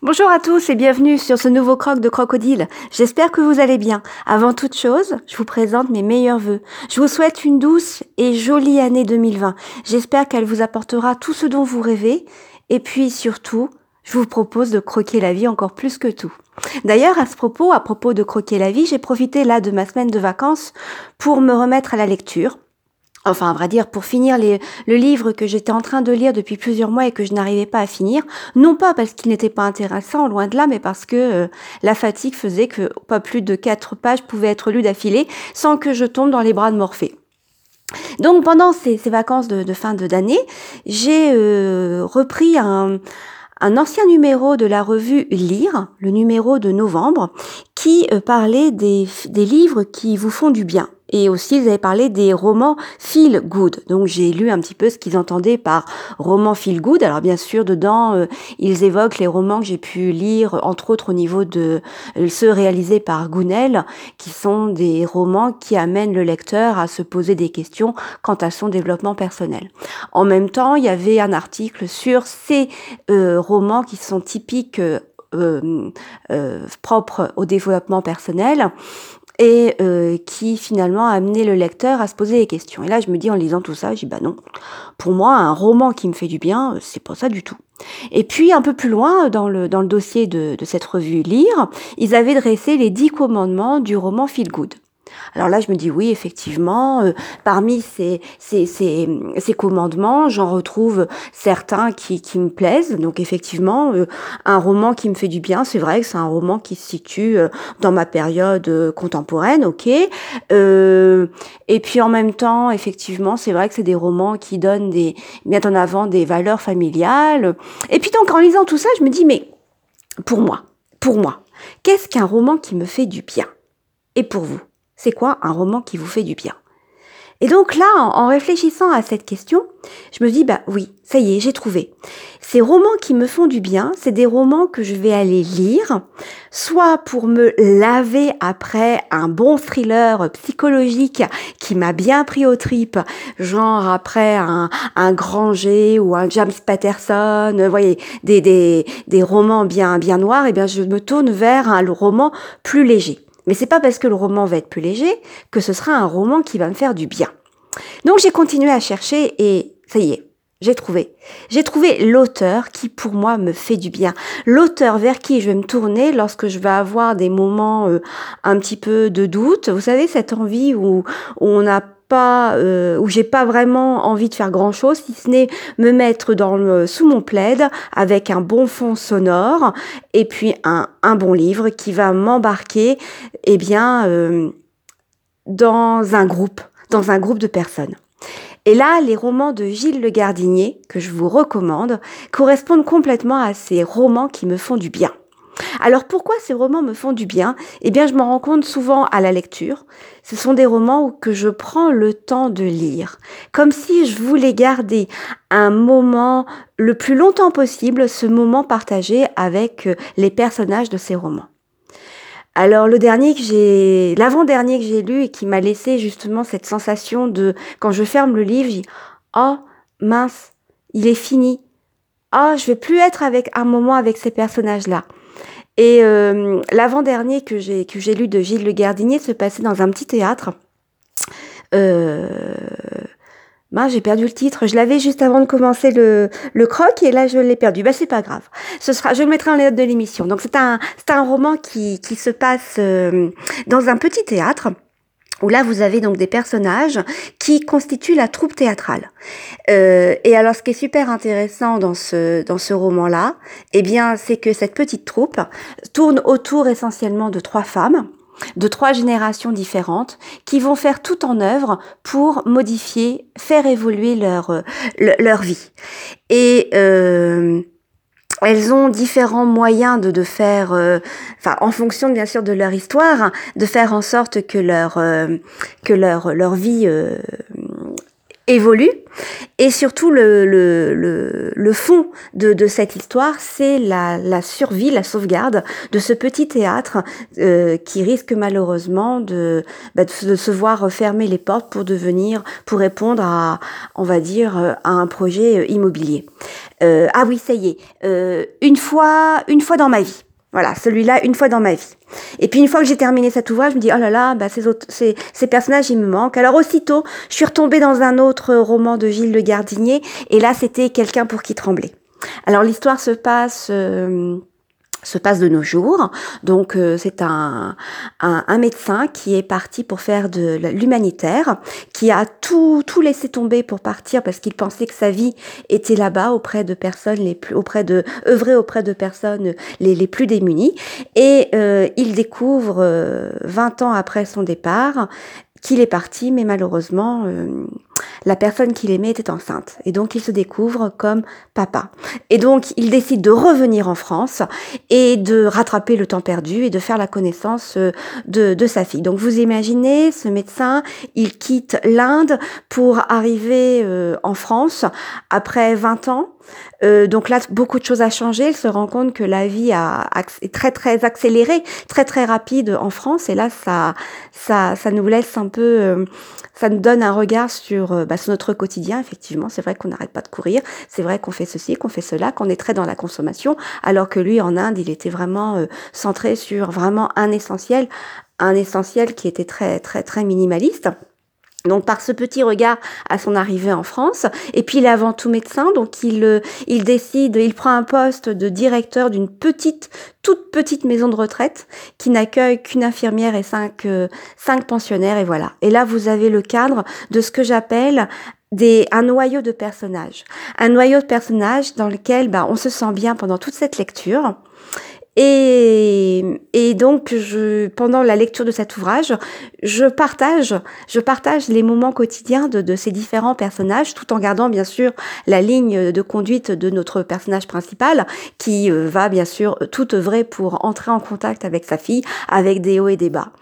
Bonjour à tous et bienvenue sur ce nouveau croc de crocodile. J'espère que vous allez bien. Avant toute chose, je vous présente mes meilleurs voeux. Je vous souhaite une douce et jolie année 2020. J'espère qu'elle vous apportera tout ce dont vous rêvez. Et puis surtout, je vous propose de croquer la vie encore plus que tout. D'ailleurs, à ce propos, à propos de croquer la vie, j'ai profité là de ma semaine de vacances pour me remettre à la lecture enfin à vrai dire pour finir le livre que j'étais en train de lire depuis plusieurs mois et que je n'arrivais pas à finir, non pas parce qu'il n'était pas intéressant, loin de là, mais parce que euh, la fatigue faisait que pas plus de quatre pages pouvaient être lues d'affilée sans que je tombe dans les bras de Morphée. Donc pendant ces, vacances de, fin d'année, j'ai euh, repris un, ancien numéro de la revue Lire, le numéro de novembre, qui euh, parlait des livres qui vous font du bien. Et aussi, ils avaient parlé des romans feel good. Donc, j'ai lu un petit peu ce qu'ils entendaient par roman feel good. Alors, bien sûr, dedans, euh, ils évoquent les romans que j'ai pu lire, entre autres au niveau de euh, ceux réalisés par Gounel, qui sont des romans qui amènent le lecteur à se poser des questions quant à son développement personnel. En même temps, il y avait un article sur ces euh, romans qui sont typiques propres au développement personnel et euh, qui finalement a amené le lecteur à se poser des questions. Et là, je me dis en lisant tout ça, je dis bah non, pour moi, un roman qui me fait du bien, c'est pas ça du tout. Et puis un peu plus loin dans le, dans le dossier de, de cette revue Lire, ils avaient dressé les dix commandements du roman Feel Good. Alors là, je me dis oui, effectivement, euh, parmi ces, ces, ces, commandements, j'en retrouve certains qui, qui me plaisent. Donc effectivement, euh, un roman qui me fait du bien, c'est vrai que c'est un roman qui se situe euh, dans ma période contemporaine, ok. et puis en même temps, effectivement, c'est vrai que c'est des romans qui donnent des, mettent en avant des valeurs familiales. Et puis donc en lisant tout ça, je me dis mais pour moi, pour moi, qu'est-ce qu'un roman qui me fait du bien? Et pour vous? C'est quoi un roman qui vous fait du bien? Et donc là, en, réfléchissant à cette question, je me dis, bah oui, ça y est, j'ai trouvé. Ces romans qui me font du bien, c'est des romans que je vais aller lire, soit pour me laver après un bon thriller psychologique qui m'a bien pris au trip, genre après un, un Granger ou un James Patterson, vous voyez, des, des, des romans bien, bien noirs, et eh bien je me tourne vers un roman plus léger. Mais c'est pas parce que le roman va être plus léger que ce sera un roman qui va me faire du bien. Donc j'ai continué à chercher et ça y est, j'ai trouvé. J'ai trouvé l'auteur qui pour moi me fait du bien. L'auteur vers qui je vais me tourner lorsque je vais avoir des moments euh, un petit peu de doute. Vous savez, cette envie où, où on a pas euh, où j'ai pas vraiment envie de faire grand chose si ce n'est me mettre dans le, sous mon plaid avec un bon fond sonore et puis un, un bon livre qui va m'embarquer eh bien euh, dans un groupe dans un groupe de personnes et là, les romans de Gilles Le Gardinier, que je vous recommande, correspondent complètement à ces romans qui me font du bien. Alors pourquoi ces romans me font du bien? Eh bien, je m'en rends compte souvent à la lecture. Ce sont des romans que je prends le temps de lire, comme si je voulais garder un moment le plus longtemps possible, ce moment partagé avec euh, les personnages de ces romans. Alors le dernier que j'ai, l'avant-dernier que j'ai lu et qui m'a laissé justement cette sensation de, quand je ferme le livre, j'ai oh mince, il est fini. Oh, je vais plus être avec un moment avec ces personnages-là. Et euh, l'avant-dernier que j'ai que j'ai lu de Gilles Le Gardinier se passait dans un petit théâtre. Euh, ben, j'ai perdu le titre. Je l'avais juste avant de commencer le, le croc et là je l'ai perdu. Bah c'est pas grave. Ce sera, je le mettrai en les notes de l'émission. Donc c'est un c'est un roman qui qui se passe euh, dans un petit théâtre où là vous avez donc des personnages qui constituent la troupe théâtrale. Euh, et alors ce qui est super intéressant dans ce dans ce roman-là, eh bien c'est que cette petite troupe tourne autour essentiellement de trois femmes de trois générations différentes qui vont faire tout en œuvre pour modifier, faire évoluer leur leur vie. Et euh, elles ont différents moyens de, de faire, euh, enfin en fonction bien sûr de leur histoire, de faire en sorte que leur euh, que leur leur vie euh, évolue. Et surtout, le, le, le, le fond de, de, cette histoire, c'est la, la, survie, la sauvegarde de ce petit théâtre euh, qui risque malheureusement de, bah, de, se voir fermer les portes pour devenir, pour répondre à, on va dire, à un projet immobilier. Ah oui, ça y est. une fois, une fois dans ma vie. Voilà, celui-là, une fois dans ma vie. Et puis une fois que j'ai terminé cet ouvrage, je me dis, oh là là, bah, ces, autres, ces, ces, personnages, ils me manquent. Alors aussitôt, je suis retombée dans un autre roman de Gilles Le Gardinier, et là, c'était Quelqu'un pour qui trembler. Alors l'histoire se passe se passe de nos jours. Donc euh, c'est un, un, médecin qui est parti pour faire de l'humanitaire, qui a tout, tout laissé tomber pour partir parce qu'il pensait que sa vie était là-bas auprès de personnes les plus auprès de œuvrer auprès de personnes les, les plus démunies. Et euh, il découvre 20 euh, ans après son départ qu'il est parti, mais malheureusement, euh, la personne qu'il aimait était enceinte. Et donc, il se découvre comme papa. Et donc, il décide de revenir en France et de rattraper le temps perdu et de faire la connaissance euh, de, de sa fille. Donc, vous imaginez, ce médecin, il quitte l'Inde pour arriver euh, en France après 20 ans. Euh, donc là, beaucoup de choses a changé. Il se rend compte que la vie a, est très très accélérée, très très rapide en France. Et là, ça, ça, ça nous laisse un peu, euh, ça nous donne un regard sur, euh, bah, sur notre quotidien. Effectivement, c'est vrai qu'on n'arrête pas de courir. C'est vrai qu'on fait ceci, qu'on fait cela, qu'on est très dans la consommation. Alors que lui, en Inde, il était vraiment centré sur vraiment un essentiel, un essentiel qui était très très très minimaliste. Donc par ce petit regard à son arrivée en France, et puis il est avant tout médecin, donc il, euh, il décide, il prend un poste de directeur d'une petite, toute petite maison de retraite qui n'accueille qu'une infirmière et cinq, euh, cinq pensionnaires, et voilà. Et là vous avez le cadre de ce que j'appelle des, un noyau de personnages. Un noyau de personnages dans lequel bah, on se sent bien pendant toute cette lecture. Et, et donc, je, pendant la lecture de cet ouvrage, je partage, je partage les moments quotidiens de, de ces différents personnages, tout en gardant bien sûr la ligne de conduite de notre personnage principal, qui euh, va bien sûr tout œuvrer pour entrer en contact avec sa fille, avec des hauts et des bas.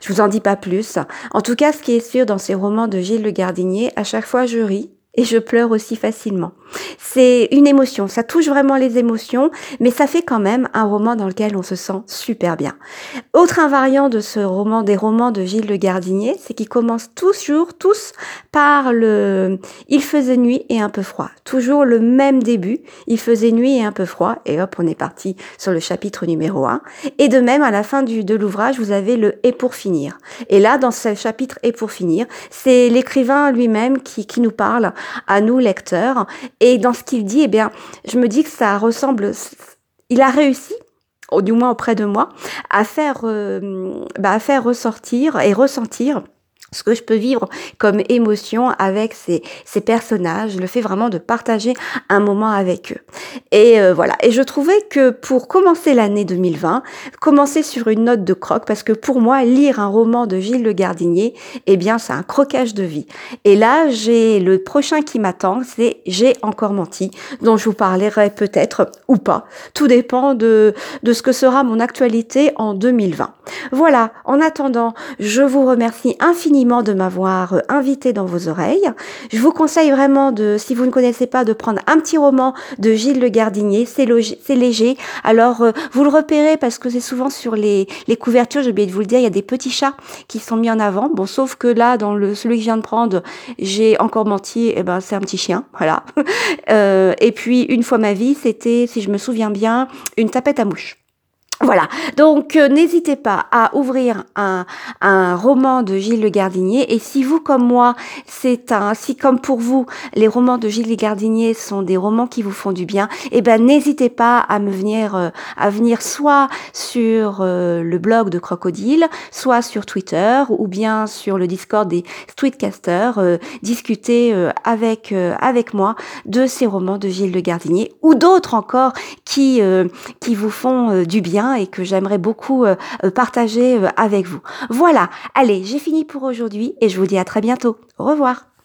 Je vous en dis pas plus. En tout cas, ce qui est sûr dans ces romans de Gilles Le Gardinier, à chaque fois je ris, et je pleure aussi facilement. C'est une émotion, ça touche vraiment les émotions, mais ça fait quand même un roman dans lequel on se sent super bien. Autre invariant de ce roman, des romans de Gilles Le Gardinier, c'est qu'ils commencent toujours, tous, par le Il faisait nuit et un peu froid. Toujours le même début, il faisait nuit et un peu froid, et hop, on est parti sur le chapitre numéro 1. Et de même, à la fin de l'ouvrage, vous avez le Et pour finir. Et là, dans ce chapitre Et pour finir, c'est l'écrivain lui-même qui, qui nous parle à nous, lecteurs, et dans ce qu'il dit, eh bien, je me dis que ça ressemble, il a réussi du moins auprès de moi, à faire, euh, bah, à faire ressortir et ressentir ce que je peux vivre comme émotion avec ces, ces personnages, le fait vraiment de partager un moment avec eux. Et euh, voilà. Et je trouvais que pour commencer l'année 2020, commencer sur une note de croque, parce que pour moi, lire un roman de Gilles Le Gardinier, eh bien, c'est un croquage de vie. Et là, j'ai le prochain qui m'attend, c'est J'ai encore menti, dont je vous parlerai peut-être ou pas. Tout dépend de, de ce que sera mon actualité en 2020. Voilà. En attendant, je vous remercie infiniment de m'avoir euh, invité dans vos oreilles. Je vous conseille vraiment de, si vous ne connaissez pas, de prendre un petit roman de Gilles Le Gardinier. C'est léger. Alors, euh, vous le repérez parce que c'est souvent sur les, les couvertures, j'ai oublié de vous le dire, il y a des petits chats qui sont mis en avant. Bon, sauf que là, dans le, celui que je viens de prendre, j'ai encore menti, et eh ben, c'est un petit chien. Voilà. Euh, et puis, une fois ma vie, c'était, si je me souviens bien, une tapette à mouche. Voilà, donc euh, n'hésitez pas à ouvrir un, roman de Gilles Le Gardinier. Et si vous comme moi, c'est un si comme pour vous les romans de Gilles Le Gardinier sont des romans qui vous font du bien, eh ben n'hésitez pas à me venir euh, à venir soit sur euh, le blog de Crocodile, soit sur Twitter ou bien sur le Discord des Streetcasters discuter avec avec moi de ces romans de Gilles Le Gardinier ou d'autres encore qui qui vous font du bien et que j'aimerais beaucoup euh, euh, partager euh, avec vous. Voilà, allez, j'ai fini pour aujourd'hui et je vous dis à très bientôt. Au revoir.